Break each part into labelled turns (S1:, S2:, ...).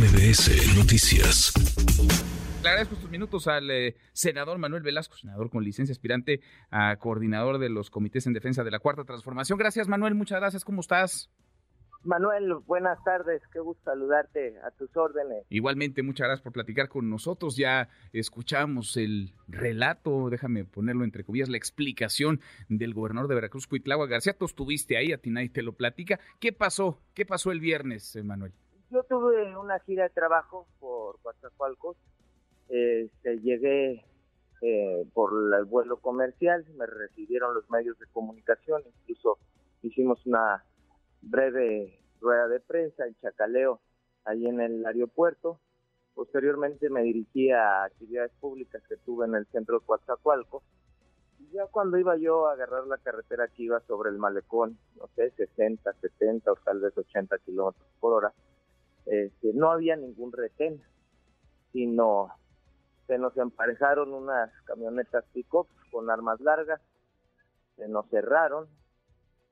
S1: MBS Noticias.
S2: Le agradezco estos minutos al eh, senador Manuel Velasco, senador con licencia aspirante a coordinador de los comités en defensa de la Cuarta Transformación. Gracias, Manuel. Muchas gracias. ¿Cómo estás?
S3: Manuel, buenas tardes, qué gusto saludarte a tus órdenes.
S2: Igualmente, muchas gracias por platicar con nosotros. Ya escuchamos el relato, déjame ponerlo entre comillas, la explicación del gobernador de Veracruz, Cuitlagua García. Tú estuviste ahí, a ti nadie te lo platica. ¿Qué pasó? ¿Qué pasó el viernes, eh, Manuel?
S3: Yo tuve una gira de trabajo por Coatzacoalcos. Este, llegué eh, por el vuelo comercial, me recibieron los medios de comunicación, incluso hicimos una breve rueda de prensa en Chacaleo, ahí en el aeropuerto. Posteriormente me dirigí a actividades públicas que tuve en el centro de Coatzacoalcos. Y ya cuando iba yo a agarrar la carretera que iba sobre el malecón, no sé, 60, 70 o tal vez 80 kilómetros por hora, este, no había ningún retén, sino se nos emparejaron unas camionetas pick con armas largas, se nos cerraron,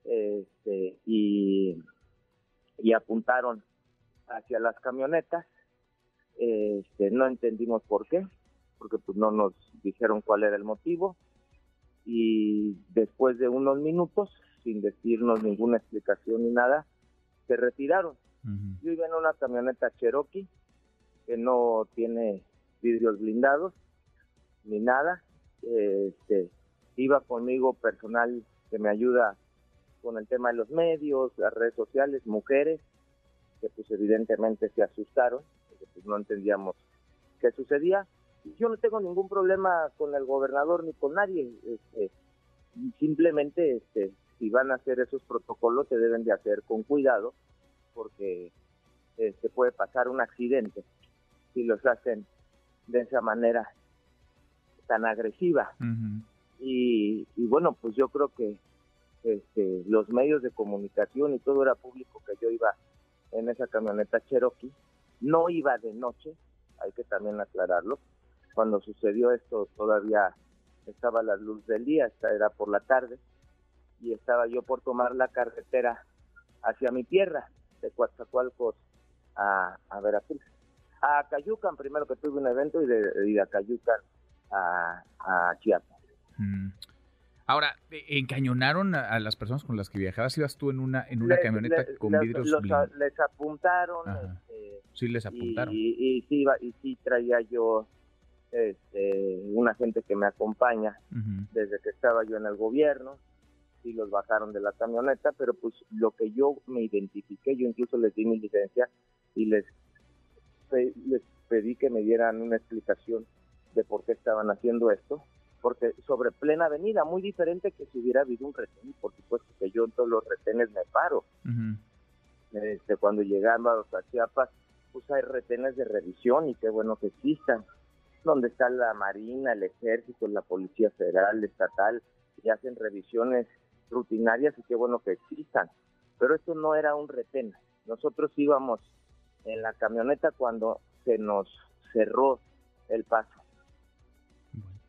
S3: este, y, y apuntaron hacia las camionetas. Este, no entendimos por qué, porque pues no nos dijeron cuál era el motivo. Y después de unos minutos, sin decirnos ninguna explicación ni nada, se retiraron. Yo iba en una camioneta Cherokee que no tiene vidrios blindados ni nada. Este, iba conmigo personal que me ayuda con el tema de los medios, las redes sociales, mujeres, que pues evidentemente se asustaron, porque pues no entendíamos qué sucedía. Yo no tengo ningún problema con el gobernador ni con nadie, este, simplemente este, si van a hacer esos protocolos se deben de hacer con cuidado, porque este, puede pasar un accidente si los hacen de esa manera tan agresiva. y, y bueno, pues yo creo que este, los medios de comunicación y todo era público que yo iba en esa camioneta Cherokee. No iba de noche, hay que también aclararlo. Cuando sucedió esto todavía estaba la luz del día, era por la tarde, y estaba yo por tomar la carretera hacia mi tierra, de Coatzacoalcos a, a Veracruz. A Cayucan, primero que tuve un evento, y de, y Cayucan a, a Chiapas.
S2: Mm. Ahora, ¿encañonaron a, las personas con las que viajabas? ¿Ibas tú en una en una camioneta con vidrios
S3: los, Les apuntaron.
S2: Este, sí, les apuntaron.
S3: Y, y, sí, y sí traía yo este, una gente que me acompaña desde que estaba yo en el gobierno. Sí los bajaron de la camioneta, pero pues lo que yo me identifiqué, yo incluso les di mi licencia y les, les pedí que me dieran una explicación de por qué estaban haciendo esto porque sobre plena avenida, muy diferente que si hubiera habido un retén, por supuesto que yo en todos los retenes me paro. este, cuando llegamos a Chiapas, pues hay retenes de revisión y qué bueno que existan, donde está la Marina, el Ejército, la Policía Federal, Estatal, y hacen revisiones rutinarias y qué bueno que existan. Pero esto no era un retén. Nosotros íbamos en la camioneta cuando se nos cerró el paso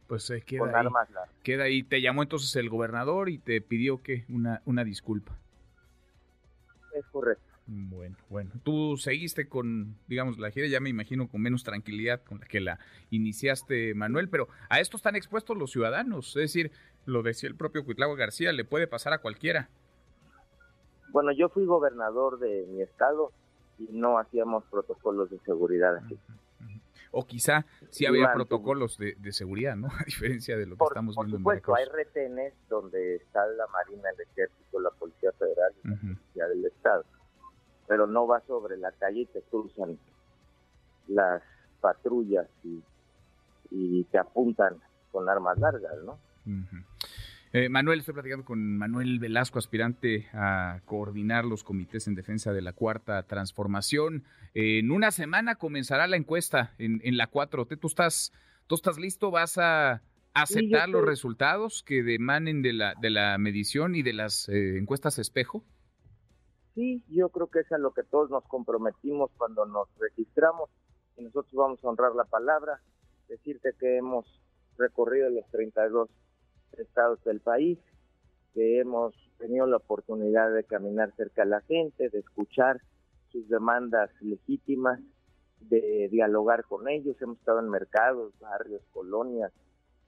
S2: pues eh, queda, ahí, queda ahí. Te llamó entonces el gobernador y te pidió que una, una disculpa.
S3: Es correcto.
S2: Bueno, bueno. Tú seguiste con, digamos, la gira, ya me imagino, con menos tranquilidad con la que la iniciaste, Manuel, pero a esto están expuestos los ciudadanos. Es decir, lo decía el propio Cuitlagua García, le puede pasar a cualquiera.
S3: Bueno, yo fui gobernador de mi estado y no hacíamos protocolos de seguridad así
S2: o quizá sí había protocolos de, seguridad, ¿no? A diferencia de lo que estamos viendo
S3: en Veracruz. hay retenes donde está la Marina, el Ejército, la Policía Federal y la Policía del Estado, pero no va sobre la calle y te cruzan las patrullas y, y te apuntan con armas largas, ¿no?
S2: Eh, Manuel, estoy platicando con Manuel Velasco, aspirante a coordinar los comités en defensa de la cuarta transformación. en una semana comenzará la encuesta en, la 4T. ¿Tú estás, ¿Tú estás listo? ¿Vas a aceptar los resultados que demanen de la, de la medición y de las eh, encuestas espejo?
S3: Sí, yo creo que es a lo que todos nos comprometimos cuando nos registramos y nosotros vamos a honrar la palabra, decirte que hemos recorrido los 32 estados del país, que hemos tenido la oportunidad de caminar cerca a la gente, de escuchar sus demandas legítimas de dialogar con ellos. Hemos estado en mercados, barrios, colonias,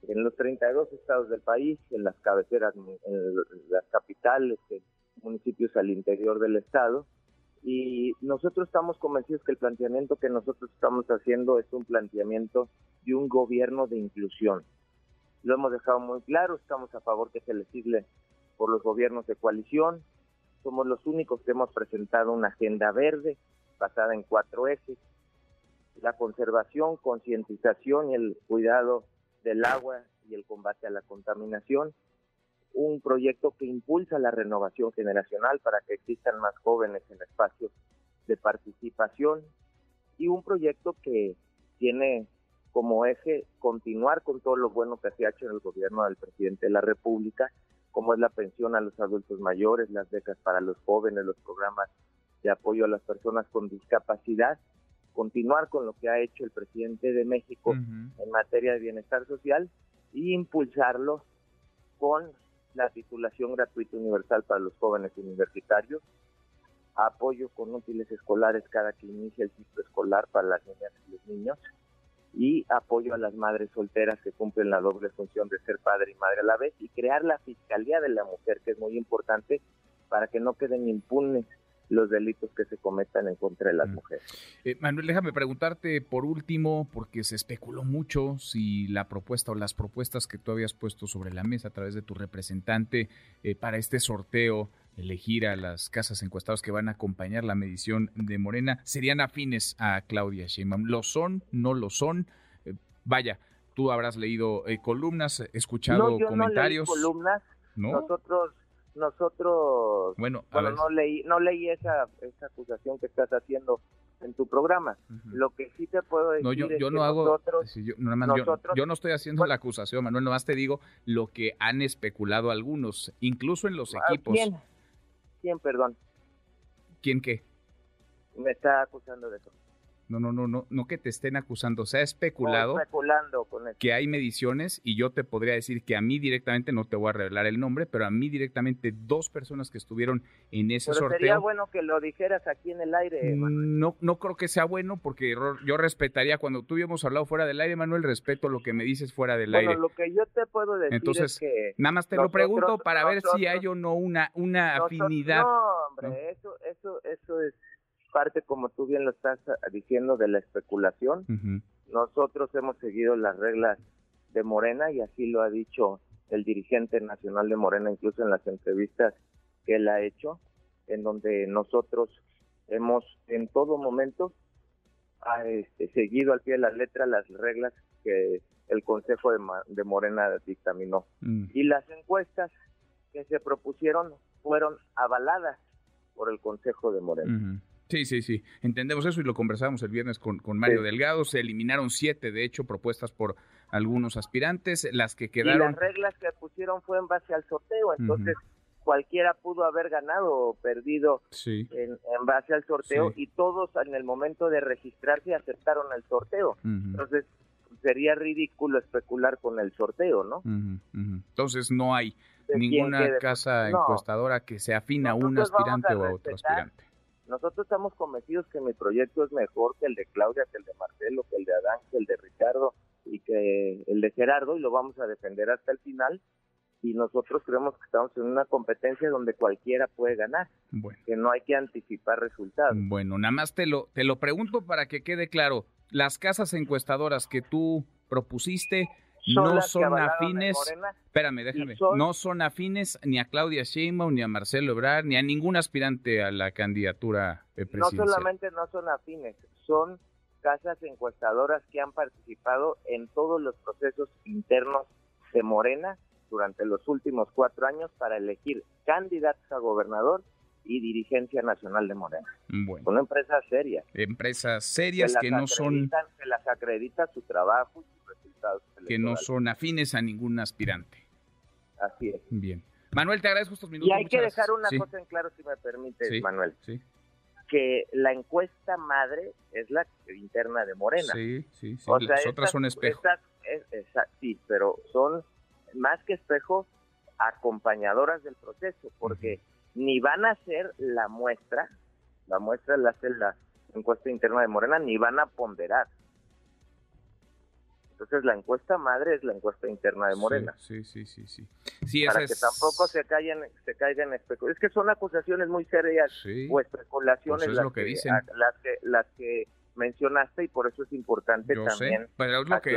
S3: en los 32 estados del país, en las cabeceras, en las capitales, en municipios al interior del estado. Y nosotros estamos convencidos que el planteamiento que nosotros estamos haciendo es un planteamiento de un gobierno de inclusión. Lo hemos dejado muy claro, estamos a favor que se legisle por los gobiernos de coalición. Somos los únicos que hemos presentado una agenda verde basada en cuatro ejes. La conservación, concientización y el cuidado del agua y el combate a la contaminación. Un proyecto que impulsa la renovación generacional para que existan más jóvenes en espacios de participación y un proyecto que tiene como eje continuar con todo lo bueno que se ha hecho en el gobierno del presidente de la República, como es la pensión a los adultos mayores, las becas para los jóvenes, los programas de apoyo a las personas con discapacidad continuar con lo que ha hecho el presidente de México en materia de bienestar social y impulsarlo con la titulación gratuita universal para los jóvenes universitarios, apoyo con útiles escolares cada que inicia el ciclo escolar para las niñas y los niños, y apoyo a las madres solteras que cumplen la doble función de ser padre y madre a la vez, y crear la Fiscalía de la Mujer, que es muy importante para que no queden impunes los delitos que se cometan en contra de las mm. mujeres.
S2: Eh, Manuel, déjame preguntarte por último, porque se especuló mucho si la propuesta o las propuestas que tú habías puesto sobre la mesa a través de tu representante eh, para este sorteo, elegir a las casas encuestadas que van a acompañar la medición de Morena, serían afines a Claudia Sheinbaum. ¿Lo son? ¿No lo son? Eh, vaya, tú habrás leído columnas, escuchado
S3: no, yo
S2: comentarios.
S3: No leí columnas. Nosotros nosotros
S2: bueno,
S3: no leí no leí esa esa acusación que estás haciendo en tu programa. Lo que sí te puedo decir
S2: no, yo,
S3: es
S2: yo
S3: que
S2: no hago
S3: nosotros,
S2: yo, yo, no estoy haciendo la acusación Manuel nomás te digo lo que han especulado algunos incluso en los equipos.
S3: quién quién perdón
S2: quién qué
S3: me está acusando de eso
S2: no, no, no, no, no que te estén acusando. Se ha especulado que hay mediciones y yo te podría decir que a mí directamente, no te voy a revelar el nombre, pero a mí directamente dos personas que estuvieron en ese pero sorteo.
S3: Sería bueno que lo dijeras aquí en el aire.
S2: Manuel. No, no creo que sea bueno porque yo respetaría cuando tú hemos hablado fuera del aire, Manuel, respeto lo que me dices fuera del
S3: bueno,
S2: aire.
S3: lo que yo te puedo decir
S2: Entonces,
S3: es que
S2: nada más te lo pregunto para ver si hay o no una una afinidad.
S3: No, hombre, eso eso eso es parte, como tú bien lo estás ah, diciendo, de la especulación. Nosotros hemos seguido las reglas de Morena y así lo ha dicho el dirigente nacional de Morena, incluso en las entrevistas que él ha hecho, en donde nosotros hemos en todo momento este, seguido al pie de la letra las reglas que el Consejo de, Morena dictaminó. Mm. Y las encuestas que se propusieron fueron avaladas por el Consejo de Morena.
S2: Sí, sí, sí. Entendemos eso y lo conversamos el viernes con, con Mario Delgado. Se eliminaron siete, de hecho, propuestas por algunos aspirantes. Las que quedaron.
S3: Y las reglas que pusieron fue en base al sorteo. Entonces, cualquiera pudo haber ganado o perdido en, base al sorteo y todos en el momento de registrarse aceptaron el sorteo. Entonces, sería ridículo especular con el sorteo, ¿no?
S2: Entonces, no hay ninguna casa encuestadora que se afina a un aspirante o a otro aspirante.
S3: Nosotros estamos convencidos que mi proyecto es mejor que el de Claudia, que el de Marcelo, que el de Adán, que el de Ricardo y que el de Gerardo y lo vamos a defender hasta el final. Y nosotros creemos que estamos en una competencia donde cualquiera puede ganar, que no hay que anticipar resultados.
S2: Bueno, nada más te lo, te lo pregunto para que quede claro. Las casas encuestadoras que tú propusiste, no son afines, espérame, déjame, no son afines ni a Claudia Sheinbaum, ni a Marcelo Ebrard, ni a ningún aspirante a la candidatura presidencial.
S3: No solamente no son afines, son casas encuestadoras que han participado en todos los procesos internos de Morena durante los últimos cuatro años para elegir candidatos a gobernador y dirigencia nacional de Morena.
S2: Bueno.
S3: Son empresas serias.
S2: Empresas serias que no son...
S3: Que las acredita su trabajo
S2: que no son afines a ningún aspirante.
S3: Así es.
S2: Bien. Manuel, te agradezco estos minutos.
S3: Y hay que dejar una cosa en claro, si me permite, Manuel. Que la encuesta madre es la interna de Morena.
S2: Sí, sí, sí. Las otras son espejos.
S3: sí, pero son más que espejos acompañadoras del proceso, porque ni van a ser la muestra, la muestra la hace la encuesta interna de Morena, ni van a ponderar. Entonces la encuesta madre es la encuesta interna de Morena.
S2: Sí, sí, sí, sí.
S3: Para que tampoco se caigan, se caigan especulaciones. Es que son acusaciones muy serias o especulaciones
S2: pues
S3: las,
S2: que, dicen.
S3: las que las que mencionaste y por eso es importante también.
S2: pero es lo que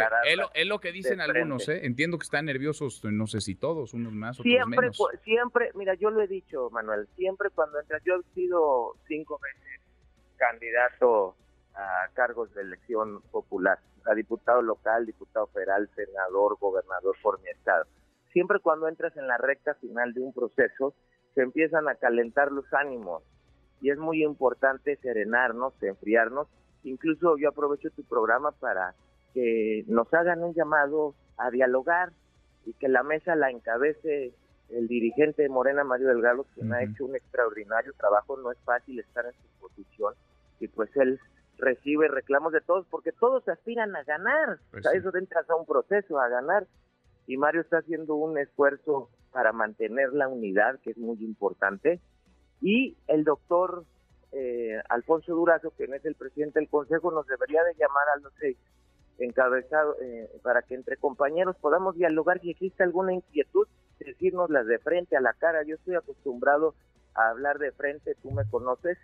S2: es lo, que dicen algunos, ¿eh? Entiendo que están nerviosos, no sé si todos, unos más, otros
S3: siempre,
S2: menos.
S3: Siempre, mira, yo lo he dicho, Manuel, siempre cuando entras, yo he sido cinco veces candidato a cargos de elección popular, a diputado local, diputado federal, senador, gobernador por mi estado. Siempre cuando entras en la recta final de un proceso, se empiezan a calentar los ánimos y es muy importante serenarnos, enfriarnos Incluso yo aprovecho tu programa para que nos hagan un llamado a dialogar y que la mesa la encabece el dirigente de Morena, Mario Delgado, quien ha hecho un extraordinario trabajo. No es fácil estar en su posición y pues él recibe reclamos de todos porque todos aspiran a ganar. Pues eso entras a un proceso, a ganar. Y Mario está haciendo un esfuerzo para mantener la unidad, que es muy importante. Y el doctor eh, Alfonso Durazo, quien es el presidente del Consejo, nos debería de llamar a los seis encabezado eh, para que entre compañeros podamos dialogar si existe alguna inquietud, decirnoslas de frente a la cara. Yo estoy acostumbrado a hablar de frente, tú me conoces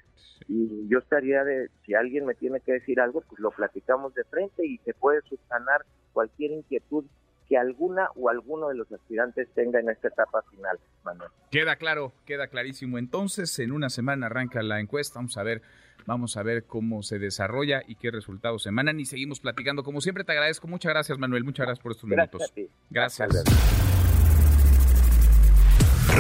S3: y yo estaría de, si alguien me tiene que decir algo, pues lo platicamos de frente y se puede subsanar cualquier inquietud que alguna o alguno de los aspirantes tenga en esta etapa final, Manuel.
S2: Queda claro, queda clarísimo. Entonces, en una semana arranca la encuesta, vamos a ver, vamos a ver cómo se desarrolla y qué resultados se emanan y seguimos platicando. Como siempre te agradezco, muchas gracias Manuel, muchas gracias por estos minutos. Gracias.